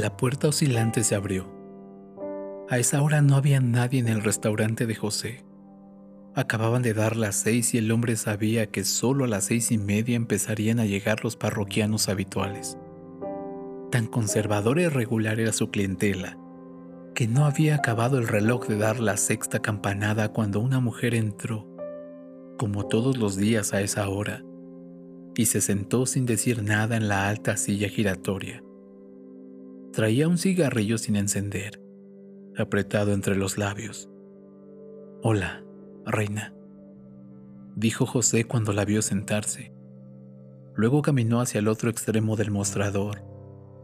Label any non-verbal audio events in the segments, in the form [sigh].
La puerta oscilante se abrió. A esa hora no había nadie en el restaurante de José. Acababan de dar las seis y el hombre sabía que solo a las seis y media empezarían a llegar los parroquianos habituales. Tan conservador y regular era su clientela, que no había acabado el reloj de dar la sexta campanada cuando una mujer entró, como todos los días a esa hora, y se sentó sin decir nada en la alta silla giratoria. Traía un cigarrillo sin encender, apretado entre los labios. Hola, reina, dijo José cuando la vio sentarse. Luego caminó hacia el otro extremo del mostrador,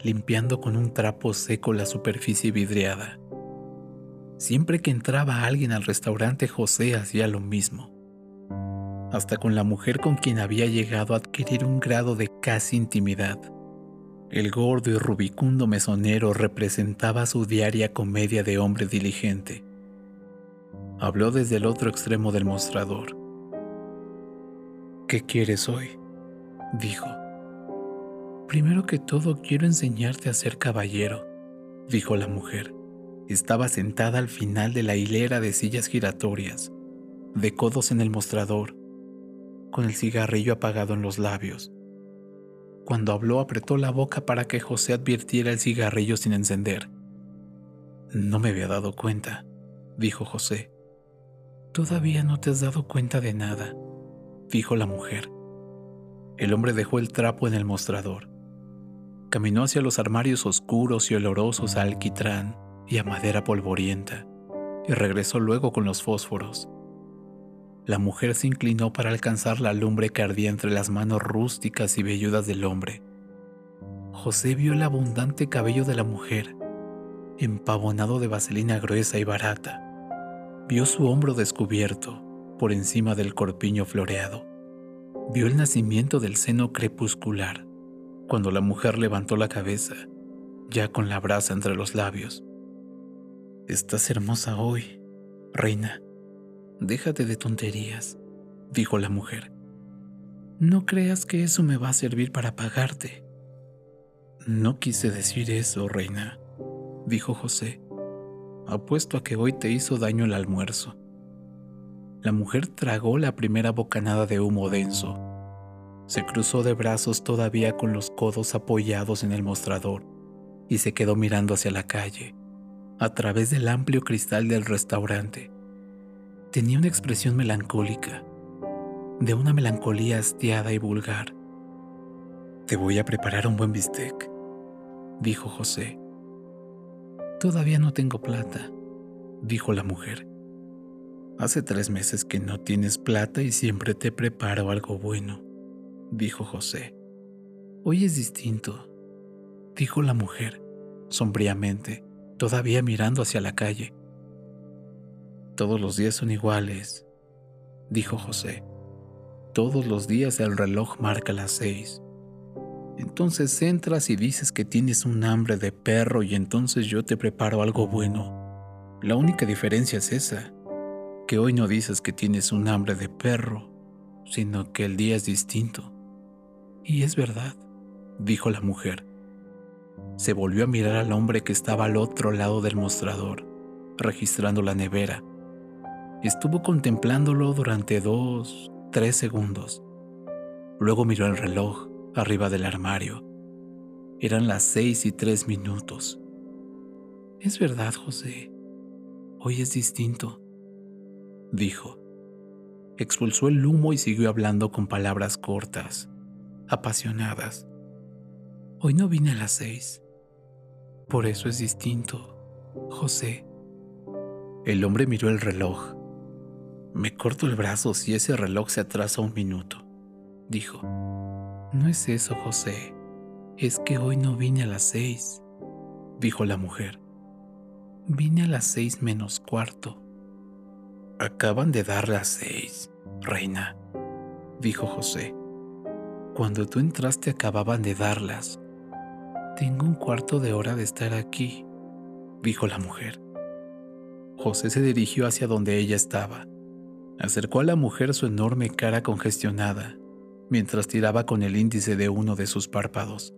limpiando con un trapo seco la superficie vidriada. Siempre que entraba alguien al restaurante, José hacía lo mismo. Hasta con la mujer con quien había llegado a adquirir un grado de casi intimidad. El gordo y rubicundo mesonero representaba su diaria comedia de hombre diligente. Habló desde el otro extremo del mostrador. ¿Qué quieres hoy? dijo. Primero que todo quiero enseñarte a ser caballero, dijo la mujer. Estaba sentada al final de la hilera de sillas giratorias, de codos en el mostrador, con el cigarrillo apagado en los labios. Cuando habló apretó la boca para que José advirtiera el cigarrillo sin encender. No me había dado cuenta, dijo José. Todavía no te has dado cuenta de nada, dijo la mujer. El hombre dejó el trapo en el mostrador. Caminó hacia los armarios oscuros y olorosos a alquitrán y a madera polvorienta, y regresó luego con los fósforos. La mujer se inclinó para alcanzar la lumbre que ardía entre las manos rústicas y velludas del hombre. José vio el abundante cabello de la mujer, empavonado de vaselina gruesa y barata. Vio su hombro descubierto por encima del corpiño floreado. Vio el nacimiento del seno crepuscular cuando la mujer levantó la cabeza, ya con la brasa entre los labios. Estás hermosa hoy, reina, Déjate de tonterías, dijo la mujer. No creas que eso me va a servir para pagarte. No quise decir eso, reina, dijo José. Apuesto a que hoy te hizo daño el almuerzo. La mujer tragó la primera bocanada de humo denso. Se cruzó de brazos todavía con los codos apoyados en el mostrador y se quedó mirando hacia la calle, a través del amplio cristal del restaurante tenía una expresión melancólica, de una melancolía hastiada y vulgar. Te voy a preparar un buen bistec, dijo José. Todavía no tengo plata, dijo la mujer. Hace tres meses que no tienes plata y siempre te preparo algo bueno, dijo José. Hoy es distinto, dijo la mujer, sombríamente, todavía mirando hacia la calle. Todos los días son iguales, dijo José. Todos los días el reloj marca las seis. Entonces entras y dices que tienes un hambre de perro y entonces yo te preparo algo bueno. La única diferencia es esa, que hoy no dices que tienes un hambre de perro, sino que el día es distinto. Y es verdad, dijo la mujer. Se volvió a mirar al hombre que estaba al otro lado del mostrador, registrando la nevera Estuvo contemplándolo durante dos, tres segundos. Luego miró el reloj arriba del armario. Eran las seis y tres minutos. Es verdad, José. Hoy es distinto, dijo. Expulsó el humo y siguió hablando con palabras cortas, apasionadas. Hoy no vine a las seis. Por eso es distinto, José. El hombre miró el reloj me corto el brazo si ese reloj se atrasa un minuto, dijo. No es eso, José. Es que hoy no vine a las seis, dijo la mujer. Vine a las seis menos cuarto. Acaban de dar las seis, reina, dijo José. Cuando tú entraste acababan de darlas. Tengo un cuarto de hora de estar aquí, dijo la mujer. José se dirigió hacia donde ella estaba Acercó a la mujer su enorme cara congestionada, mientras tiraba con el índice de uno de sus párpados.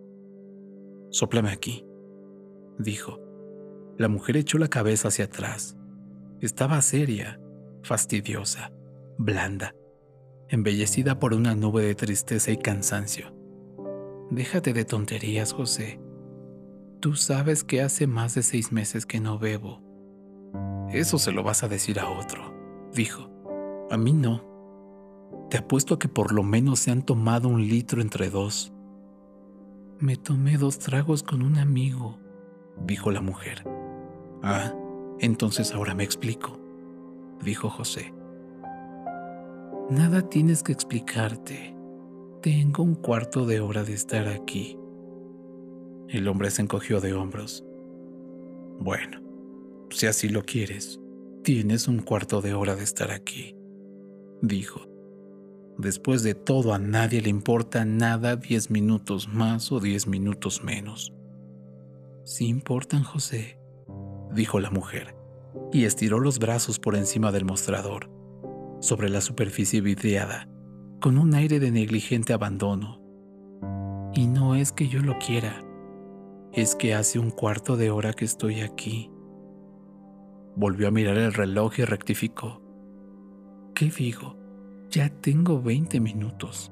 Sóplame aquí, dijo. La mujer echó la cabeza hacia atrás. Estaba seria, fastidiosa, blanda, embellecida por una nube de tristeza y cansancio. Déjate de tonterías, José. Tú sabes que hace más de seis meses que no bebo. Eso se lo vas a decir a otro, dijo. A mí no. Te apuesto a que por lo menos se han tomado un litro entre dos. Me tomé dos tragos con un amigo, dijo la mujer. Ah, entonces ahora me explico, dijo José. Nada tienes que explicarte. Tengo un cuarto de hora de estar aquí. El hombre se encogió de hombros. Bueno, si así lo quieres, tienes un cuarto de hora de estar aquí dijo. Después de todo, a nadie le importa nada diez minutos más o diez minutos menos. Sí importan, José, dijo la mujer, y estiró los brazos por encima del mostrador, sobre la superficie vidriada, con un aire de negligente abandono. Y no es que yo lo quiera, es que hace un cuarto de hora que estoy aquí. Volvió a mirar el reloj y rectificó. ¿Qué digo? Ya tengo 20 minutos.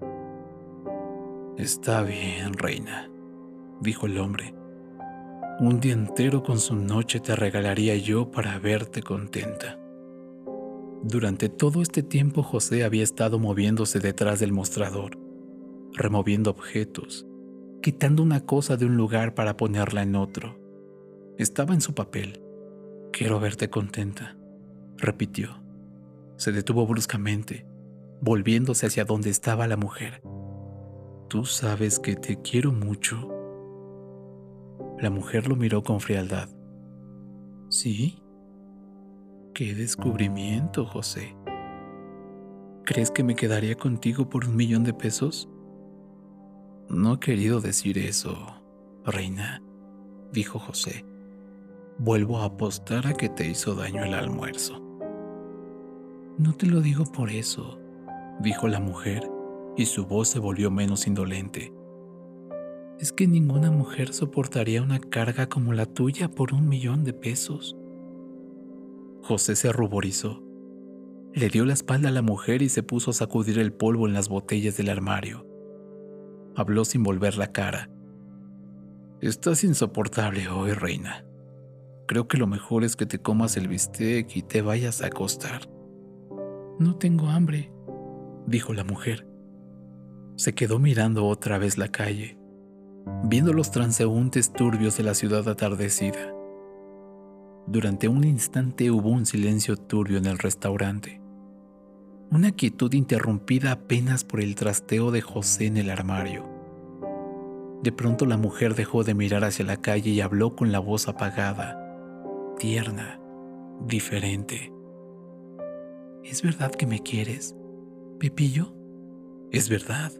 Está bien, reina, dijo el hombre. Un día entero con su noche te regalaría yo para verte contenta. Durante todo este tiempo José había estado moviéndose detrás del mostrador, removiendo objetos, quitando una cosa de un lugar para ponerla en otro. Estaba en su papel. Quiero verte contenta, repitió. Se detuvo bruscamente, volviéndose hacia donde estaba la mujer. Tú sabes que te quiero mucho. La mujer lo miró con frialdad. ¿Sí? Qué descubrimiento, José. ¿Crees que me quedaría contigo por un millón de pesos? No he querido decir eso, reina, dijo José. Vuelvo a apostar a que te hizo daño el almuerzo. No te lo digo por eso, dijo la mujer, y su voz se volvió menos indolente. Es que ninguna mujer soportaría una carga como la tuya por un millón de pesos. José se ruborizó. Le dio la espalda a la mujer y se puso a sacudir el polvo en las botellas del armario. Habló sin volver la cara. Estás insoportable hoy, reina. Creo que lo mejor es que te comas el bistec y te vayas a acostar. No tengo hambre, dijo la mujer. Se quedó mirando otra vez la calle, viendo los transeúntes turbios de la ciudad atardecida. Durante un instante hubo un silencio turbio en el restaurante, una quietud interrumpida apenas por el trasteo de José en el armario. De pronto la mujer dejó de mirar hacia la calle y habló con la voz apagada, tierna, diferente. ¿Es verdad que me quieres, Pepillo? Es verdad,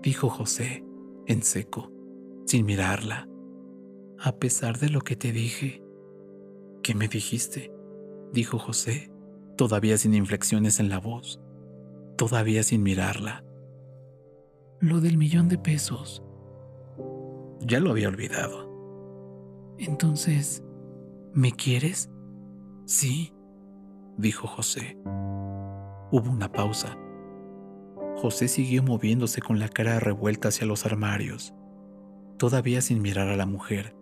dijo José, en seco, sin mirarla. A pesar de lo que te dije. ¿Qué me dijiste? dijo José, todavía sin inflexiones en la voz, todavía sin mirarla. Lo del millón de pesos. Ya lo había olvidado. Entonces, ¿me quieres? Sí, dijo José. Hubo una pausa. José siguió moviéndose con la cara revuelta hacia los armarios, todavía sin mirar a la mujer.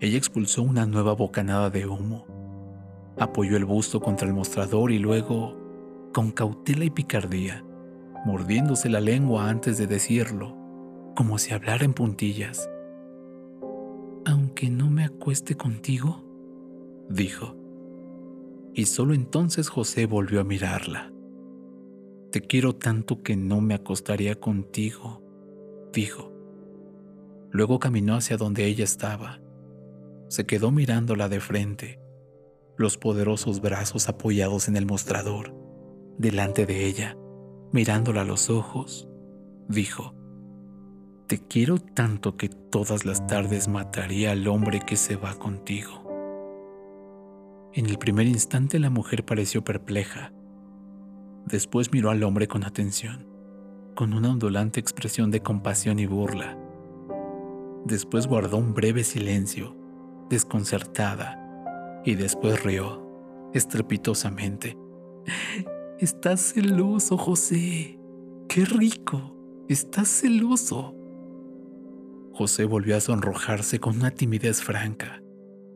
Ella expulsó una nueva bocanada de humo, apoyó el busto contra el mostrador y luego, con cautela y picardía, mordiéndose la lengua antes de decirlo, como si hablara en puntillas. Aunque no me acueste contigo, dijo y solo entonces José volvió a mirarla. Te quiero tanto que no me acostaría contigo, dijo. Luego caminó hacia donde ella estaba. Se quedó mirándola de frente, los poderosos brazos apoyados en el mostrador, delante de ella, mirándola a los ojos, dijo, Te quiero tanto que todas las tardes mataría al hombre que se va contigo. En el primer instante la mujer pareció perpleja. Después miró al hombre con atención, con una ondulante expresión de compasión y burla. Después guardó un breve silencio, desconcertada, y después rió, estrepitosamente. [laughs] Estás celoso, José. ¡Qué rico! Estás celoso. José volvió a sonrojarse con una timidez franca,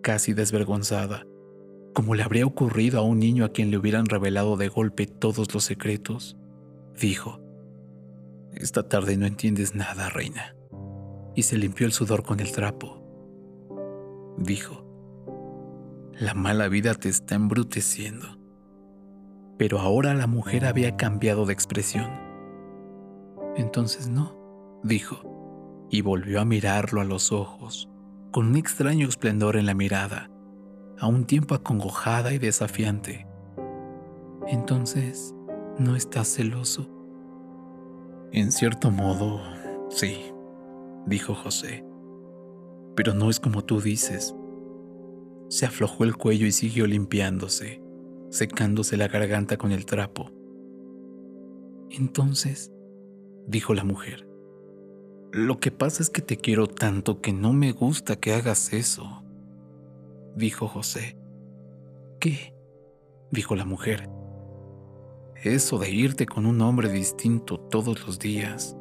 casi desvergonzada, como le habría ocurrido a un niño a quien le hubieran revelado de golpe todos los secretos. Dijo, Esta tarde no entiendes nada, reina. Y se limpió el sudor con el trapo. Dijo, La mala vida te está embruteciendo. Pero ahora la mujer había cambiado de expresión. Entonces no, dijo, y volvió a mirarlo a los ojos, con un extraño esplendor en la mirada a un tiempo acongojada y desafiante. Entonces, ¿no estás celoso? En cierto modo, sí, dijo José. Pero no es como tú dices. Se aflojó el cuello y siguió limpiándose, secándose la garganta con el trapo. Entonces, dijo la mujer, lo que pasa es que te quiero tanto que no me gusta que hagas eso dijo José. ¿Qué? dijo la mujer. Eso de irte con un hombre distinto todos los días,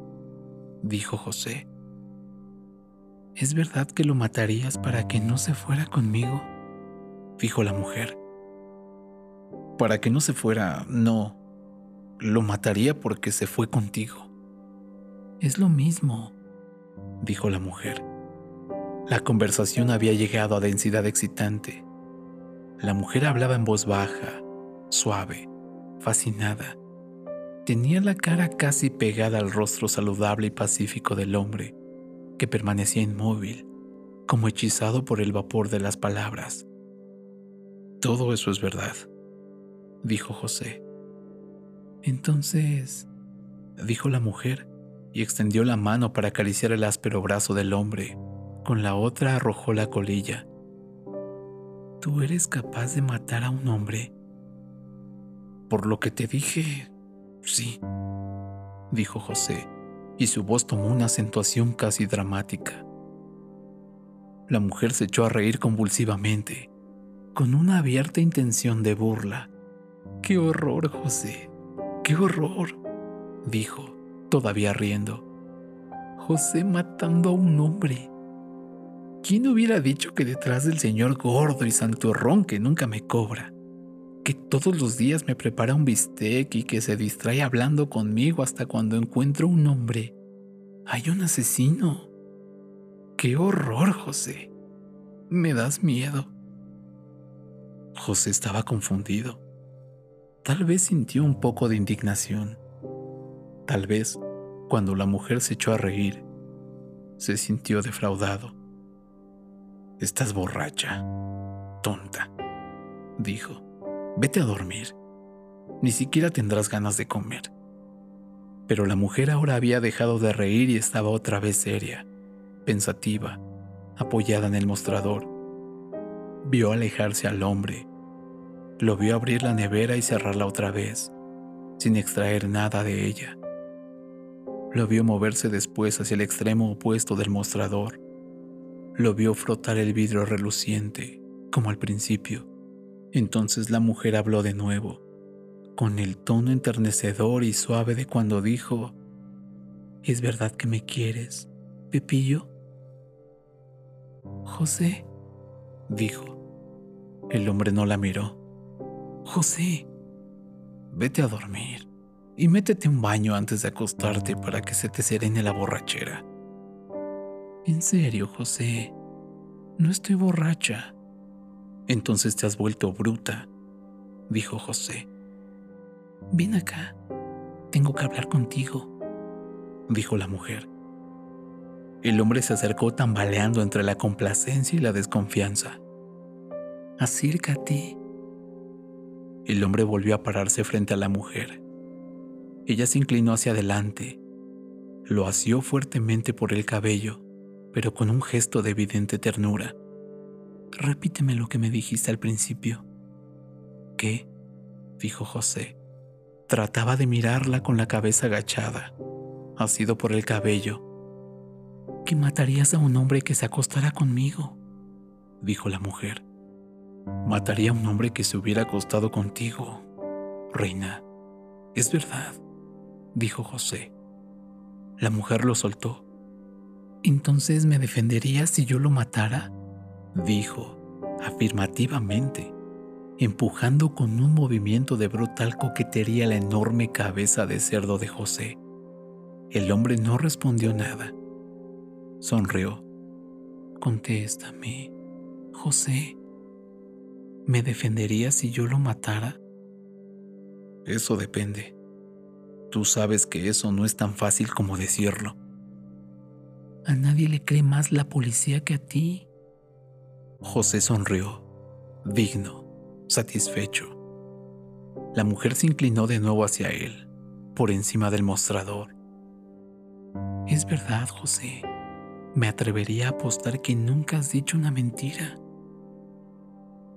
dijo José. ¿Es verdad que lo matarías para que no se fuera conmigo? dijo la mujer. Para que no se fuera, no. Lo mataría porque se fue contigo. Es lo mismo, dijo la mujer. La conversación había llegado a densidad excitante. La mujer hablaba en voz baja, suave, fascinada. Tenía la cara casi pegada al rostro saludable y pacífico del hombre, que permanecía inmóvil, como hechizado por el vapor de las palabras. Todo eso es verdad, dijo José. Entonces, dijo la mujer, y extendió la mano para acariciar el áspero brazo del hombre con la otra arrojó la colilla. ¿Tú eres capaz de matar a un hombre? Por lo que te dije, sí, dijo José, y su voz tomó una acentuación casi dramática. La mujer se echó a reír convulsivamente, con una abierta intención de burla. ¡Qué horror, José! ¡Qué horror! dijo, todavía riendo. José matando a un hombre. ¿Quién hubiera dicho que detrás del señor gordo y santurrón que nunca me cobra, que todos los días me prepara un bistec y que se distrae hablando conmigo hasta cuando encuentro un hombre, hay un asesino? ¡Qué horror, José! Me das miedo. José estaba confundido. Tal vez sintió un poco de indignación. Tal vez, cuando la mujer se echó a reír, se sintió defraudado. Estás borracha, tonta, dijo. Vete a dormir. Ni siquiera tendrás ganas de comer. Pero la mujer ahora había dejado de reír y estaba otra vez seria, pensativa, apoyada en el mostrador. Vio alejarse al hombre. Lo vio abrir la nevera y cerrarla otra vez, sin extraer nada de ella. Lo vio moverse después hacia el extremo opuesto del mostrador lo vio frotar el vidrio reluciente, como al principio. Entonces la mujer habló de nuevo, con el tono enternecedor y suave de cuando dijo, ¿Es verdad que me quieres, Pepillo? José, dijo. El hombre no la miró. José, vete a dormir y métete un baño antes de acostarte para que se te serene la borrachera. En serio, José, no estoy borracha. Entonces te has vuelto bruta, dijo José. Ven acá, tengo que hablar contigo, dijo la mujer. El hombre se acercó tambaleando entre la complacencia y la desconfianza. Acércate. El hombre volvió a pararse frente a la mujer. Ella se inclinó hacia adelante, lo asió fuertemente por el cabello pero con un gesto de evidente ternura. Repíteme lo que me dijiste al principio. ¿Qué? dijo José, Trataba de mirarla con la cabeza agachada, asido por el cabello. Que matarías a un hombre que se acostara conmigo, dijo la mujer. Mataría a un hombre que se hubiera acostado contigo, reina. Es verdad, dijo José. La mujer lo soltó. ¿Entonces me defenderías si yo lo matara? dijo afirmativamente, empujando con un movimiento de brutal coquetería la enorme cabeza de cerdo de José. El hombre no respondió nada. Sonrió. Contéstame, José. ¿Me defenderías si yo lo matara? Eso depende. Tú sabes que eso no es tan fácil como decirlo. A nadie le cree más la policía que a ti. José sonrió, digno, satisfecho. La mujer se inclinó de nuevo hacia él, por encima del mostrador. Es verdad, José. Me atrevería a apostar que nunca has dicho una mentira.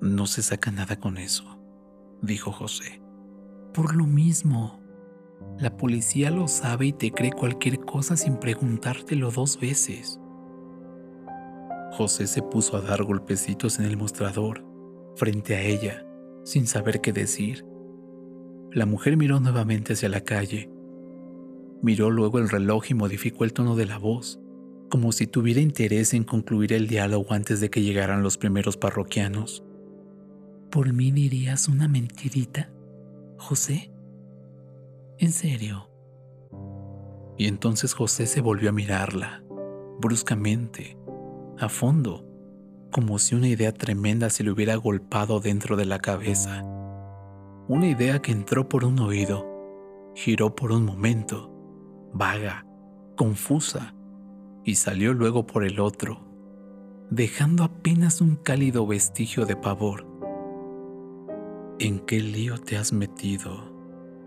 No se saca nada con eso, dijo José. Por lo mismo, la policía lo sabe y te cree cualquier cosa sin preguntártelo dos veces. José se puso a dar golpecitos en el mostrador, frente a ella, sin saber qué decir. La mujer miró nuevamente hacia la calle. Miró luego el reloj y modificó el tono de la voz, como si tuviera interés en concluir el diálogo antes de que llegaran los primeros parroquianos. ¿Por mí dirías una mentirita, José? ¿En serio? Y entonces José se volvió a mirarla, bruscamente, a fondo, como si una idea tremenda se le hubiera golpado dentro de la cabeza. Una idea que entró por un oído, giró por un momento, vaga, confusa, y salió luego por el otro, dejando apenas un cálido vestigio de pavor. ¿En qué lío te has metido,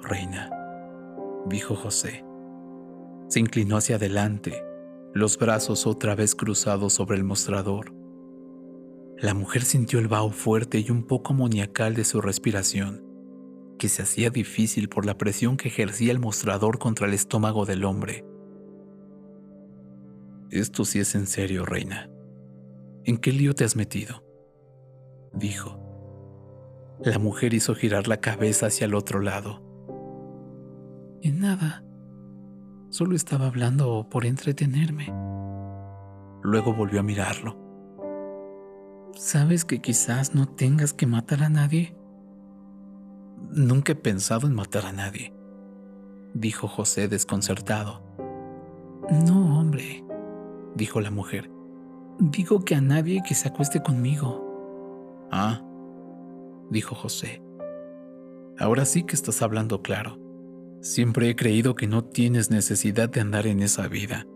reina? Dijo José. Se inclinó hacia adelante, los brazos otra vez cruzados sobre el mostrador. La mujer sintió el vaho fuerte y un poco moniacal de su respiración, que se hacía difícil por la presión que ejercía el mostrador contra el estómago del hombre. Esto sí es en serio, reina. ¿En qué lío te has metido? dijo. La mujer hizo girar la cabeza hacia el otro lado. En nada. Solo estaba hablando por entretenerme. Luego volvió a mirarlo. ¿Sabes que quizás no tengas que matar a nadie? Nunca he pensado en matar a nadie, dijo José desconcertado. No, hombre, dijo la mujer. Digo que a nadie que se acueste conmigo. Ah, dijo José. Ahora sí que estás hablando claro. Siempre he creído que no tienes necesidad de andar en esa vida.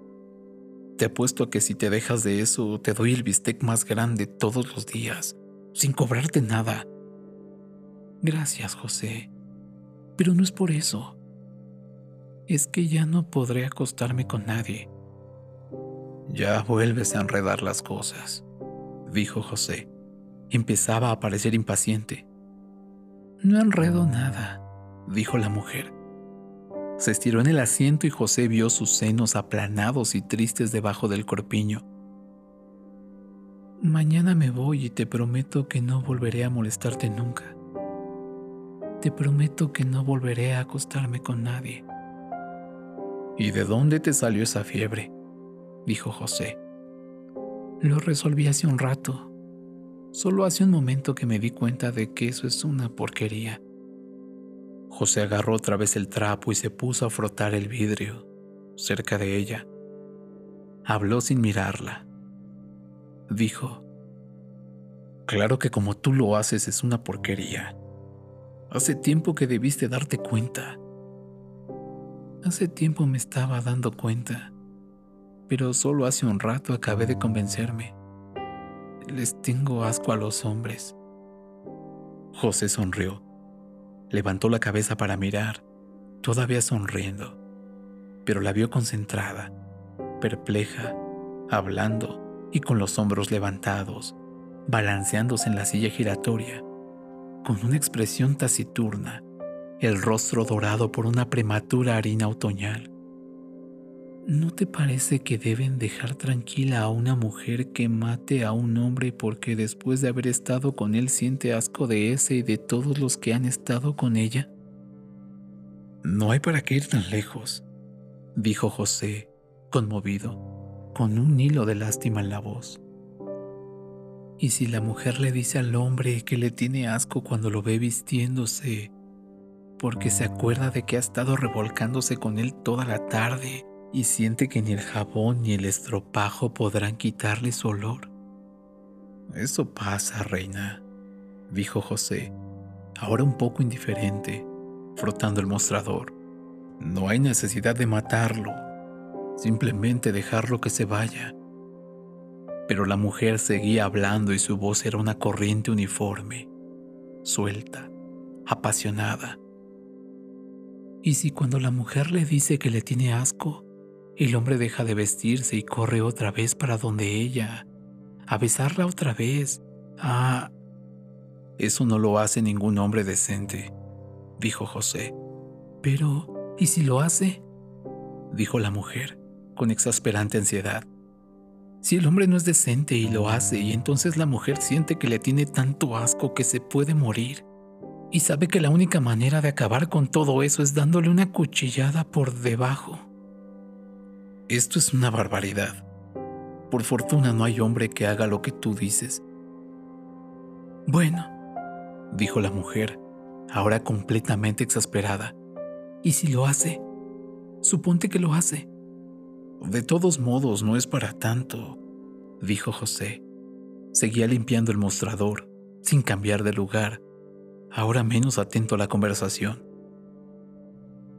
Te apuesto a que si te dejas de eso, te doy el bistec más grande todos los días, sin cobrarte nada. Gracias, José. Pero no es por eso. Es que ya no podré acostarme con nadie. Ya vuelves a enredar las cosas, dijo José. Empezaba a parecer impaciente. No enredo nada, dijo la mujer. Se estiró en el asiento y José vio sus senos aplanados y tristes debajo del corpiño. Mañana me voy y te prometo que no volveré a molestarte nunca. Te prometo que no volveré a acostarme con nadie. ¿Y de dónde te salió esa fiebre? dijo José. Lo resolví hace un rato. Solo hace un momento que me di cuenta de que eso es una porquería. José agarró otra vez el trapo y se puso a frotar el vidrio cerca de ella. Habló sin mirarla. Dijo, Claro que como tú lo haces es una porquería. Hace tiempo que debiste darte cuenta. Hace tiempo me estaba dando cuenta, pero solo hace un rato acabé de convencerme. Les tengo asco a los hombres. José sonrió Levantó la cabeza para mirar, todavía sonriendo, pero la vio concentrada, perpleja, hablando y con los hombros levantados, balanceándose en la silla giratoria, con una expresión taciturna, el rostro dorado por una prematura harina otoñal. ¿No te parece que deben dejar tranquila a una mujer que mate a un hombre porque después de haber estado con él siente asco de ese y de todos los que han estado con ella? No hay para qué ir tan lejos, dijo José, conmovido, con un hilo de lástima en la voz. Y si la mujer le dice al hombre que le tiene asco cuando lo ve vistiéndose, porque se acuerda de que ha estado revolcándose con él toda la tarde y siente que ni el jabón ni el estropajo podrán quitarle su olor. Eso pasa, reina, dijo José, ahora un poco indiferente, frotando el mostrador. No hay necesidad de matarlo, simplemente dejarlo que se vaya. Pero la mujer seguía hablando y su voz era una corriente uniforme, suelta, apasionada. ¿Y si cuando la mujer le dice que le tiene asco, el hombre deja de vestirse y corre otra vez para donde ella, a besarla otra vez. Ah, eso no lo hace ningún hombre decente, dijo José. Pero, ¿y si lo hace? dijo la mujer, con exasperante ansiedad. Si el hombre no es decente y lo hace, y entonces la mujer siente que le tiene tanto asco que se puede morir, y sabe que la única manera de acabar con todo eso es dándole una cuchillada por debajo. Esto es una barbaridad. Por fortuna no hay hombre que haga lo que tú dices. Bueno, dijo la mujer, ahora completamente exasperada. ¿Y si lo hace? Suponte que lo hace. De todos modos, no es para tanto, dijo José. Seguía limpiando el mostrador, sin cambiar de lugar, ahora menos atento a la conversación.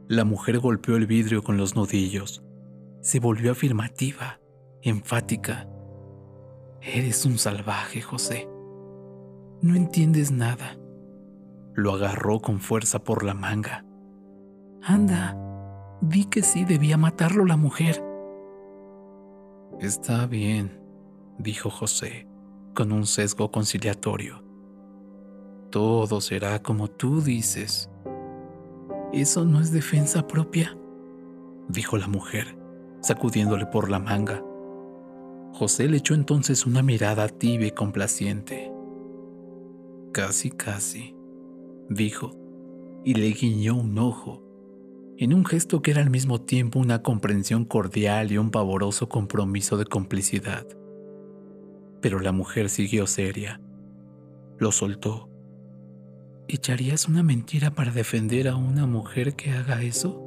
La mujer golpeó el vidrio con los nudillos se volvió afirmativa, enfática. Eres un salvaje, José. No entiendes nada. Lo agarró con fuerza por la manga. Anda, di que sí debía matarlo la mujer. Está bien, dijo José, con un sesgo conciliatorio. Todo será como tú dices. ¿Eso no es defensa propia? dijo la mujer sacudiéndole por la manga. José le echó entonces una mirada tibia y complaciente. Casi, casi, dijo, y le guiñó un ojo, en un gesto que era al mismo tiempo una comprensión cordial y un pavoroso compromiso de complicidad. Pero la mujer siguió seria. Lo soltó. ¿Echarías una mentira para defender a una mujer que haga eso?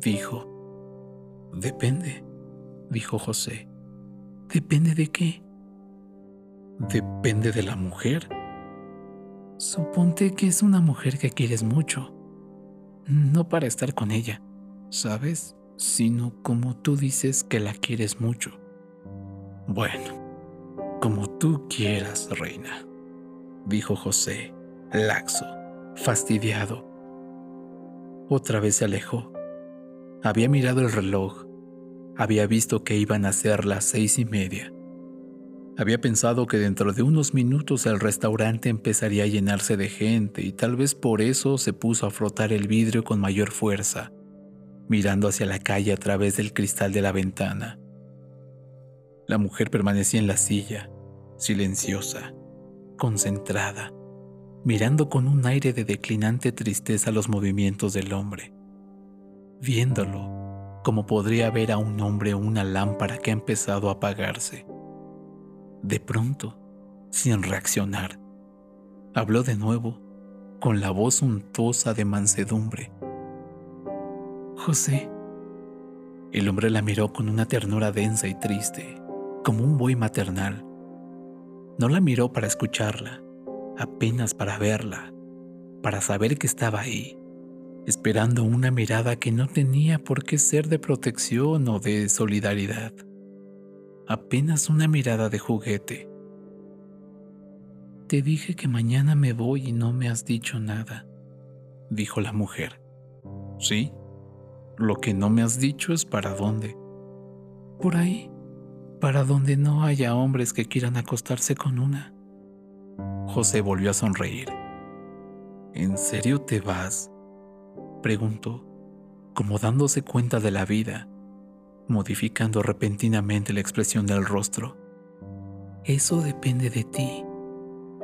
Dijo. Depende, dijo José. ¿Depende de qué? Depende de la mujer. Suponte que es una mujer que quieres mucho. No para estar con ella, ¿sabes? Sino como tú dices que la quieres mucho. Bueno, como tú quieras, reina, dijo José, laxo, fastidiado. Otra vez se alejó había mirado el reloj. Había visto que iban a ser las seis y media. Había pensado que dentro de unos minutos el restaurante empezaría a llenarse de gente y tal vez por eso se puso a frotar el vidrio con mayor fuerza, mirando hacia la calle a través del cristal de la ventana. La mujer permanecía en la silla, silenciosa, concentrada, mirando con un aire de declinante tristeza los movimientos del hombre viéndolo como podría ver a un hombre una lámpara que ha empezado a apagarse. De pronto, sin reaccionar, habló de nuevo, con la voz untuosa de mansedumbre. José. El hombre la miró con una ternura densa y triste, como un buey maternal. No la miró para escucharla, apenas para verla, para saber que estaba ahí, esperando una mirada que no tenía por qué ser de protección o de solidaridad, apenas una mirada de juguete. Te dije que mañana me voy y no me has dicho nada, dijo la mujer. Sí, lo que no me has dicho es para dónde. Por ahí, para donde no haya hombres que quieran acostarse con una. José volvió a sonreír. ¿En serio te vas? Preguntó, como dándose cuenta de la vida, modificando repentinamente la expresión del rostro. Eso depende de ti,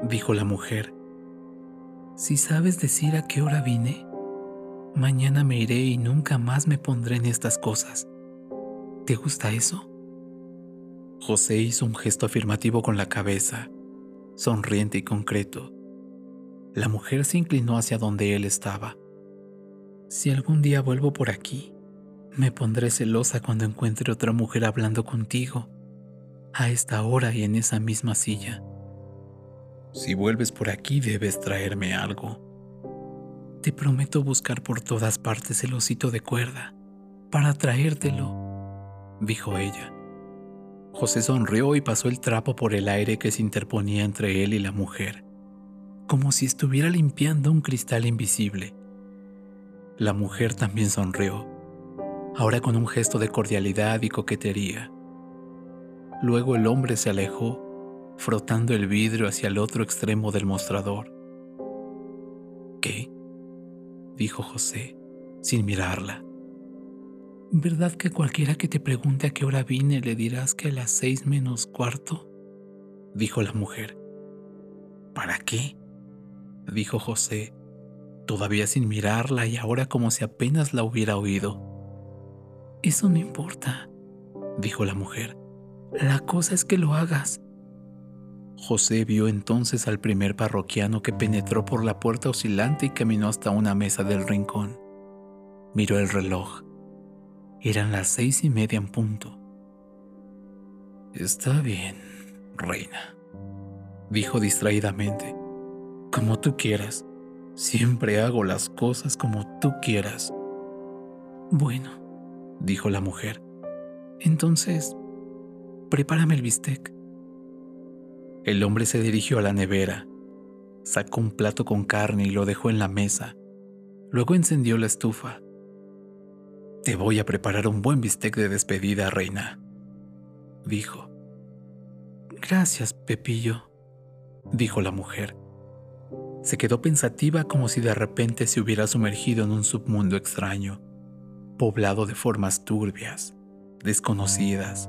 dijo la mujer. Si sabes decir a qué hora vine, mañana me iré y nunca más me pondré en estas cosas. ¿Te gusta eso? José hizo un gesto afirmativo con la cabeza, sonriente y concreto. La mujer se inclinó hacia donde él estaba. Si algún día vuelvo por aquí, me pondré celosa cuando encuentre otra mujer hablando contigo, a esta hora y en esa misma silla. Si vuelves por aquí debes traerme algo. Te prometo buscar por todas partes el osito de cuerda para traértelo, dijo ella. José sonrió y pasó el trapo por el aire que se interponía entre él y la mujer, como si estuviera limpiando un cristal invisible. La mujer también sonrió, ahora con un gesto de cordialidad y coquetería. Luego el hombre se alejó frotando el vidrio hacia el otro extremo del mostrador. ¿Qué? dijo José, sin mirarla. ¿Verdad que cualquiera que te pregunte a qué hora vine le dirás que a las seis menos cuarto? dijo la mujer. ¿Para qué? dijo José, todavía sin mirarla y ahora como si apenas la hubiera oído. Eso no importa, dijo la mujer. La cosa es que lo hagas. José vio entonces al primer parroquiano que penetró por la puerta oscilante y caminó hasta una mesa del rincón. Miró el reloj. Eran las seis y media en punto. Está bien, reina, dijo distraídamente. Como tú quieras. Siempre hago las cosas como tú quieras. Bueno, dijo la mujer. Entonces, prepárame el bistec. El hombre se dirigió a la nevera, sacó un plato con carne y lo dejó en la mesa. Luego encendió la estufa. Te voy a preparar un buen bistec de despedida, reina, dijo. Gracias, Pepillo, dijo la mujer. Se quedó pensativa como si de repente se hubiera sumergido en un submundo extraño, poblado de formas turbias, desconocidas.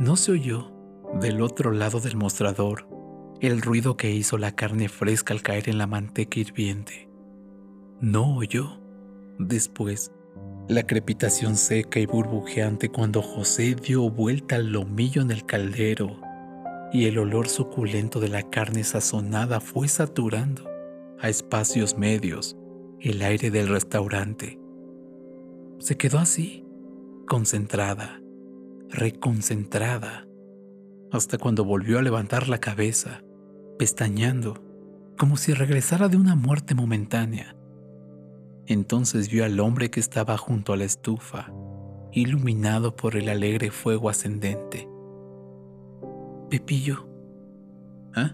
No se oyó del otro lado del mostrador, el ruido que hizo la carne fresca al caer en la manteca hirviente. No oyó, después, la crepitación seca y burbujeante cuando José dio vuelta al lomillo en el caldero y el olor suculento de la carne sazonada fue saturando a espacios medios el aire del restaurante. Se quedó así, concentrada, reconcentrada, hasta cuando volvió a levantar la cabeza, pestañeando, como si regresara de una muerte momentánea. Entonces vio al hombre que estaba junto a la estufa, iluminado por el alegre fuego ascendente. Pepillo. ¿Ah?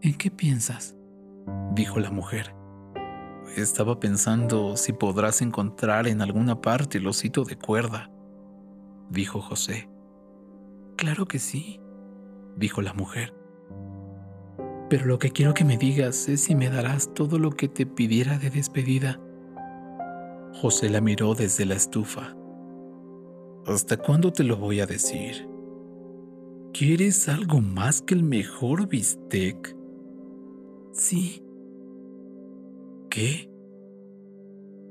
¿En qué piensas? dijo la mujer. Estaba pensando si podrás encontrar en alguna parte el osito de cuerda, dijo José. Claro que sí, dijo la mujer. Pero lo que quiero que me digas es si me darás todo lo que te pidiera de despedida. José la miró desde la estufa. ¿Hasta cuándo te lo voy a decir? ¿Quieres algo más que el mejor bistec? Sí. ¿Qué?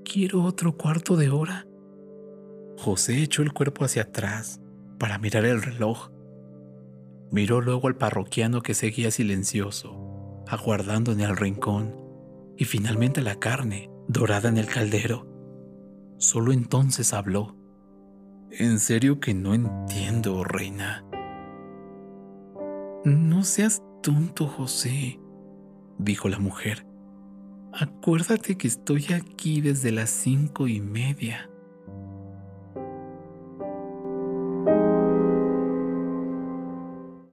Quiero otro cuarto de hora. José echó el cuerpo hacia atrás para mirar el reloj. Miró luego al parroquiano que seguía silencioso, aguardando en el rincón, y finalmente la carne, dorada en el caldero. Solo entonces habló. En serio que no entiendo, reina. No seas tonto, José, dijo la mujer. Acuérdate que estoy aquí desde las cinco y media.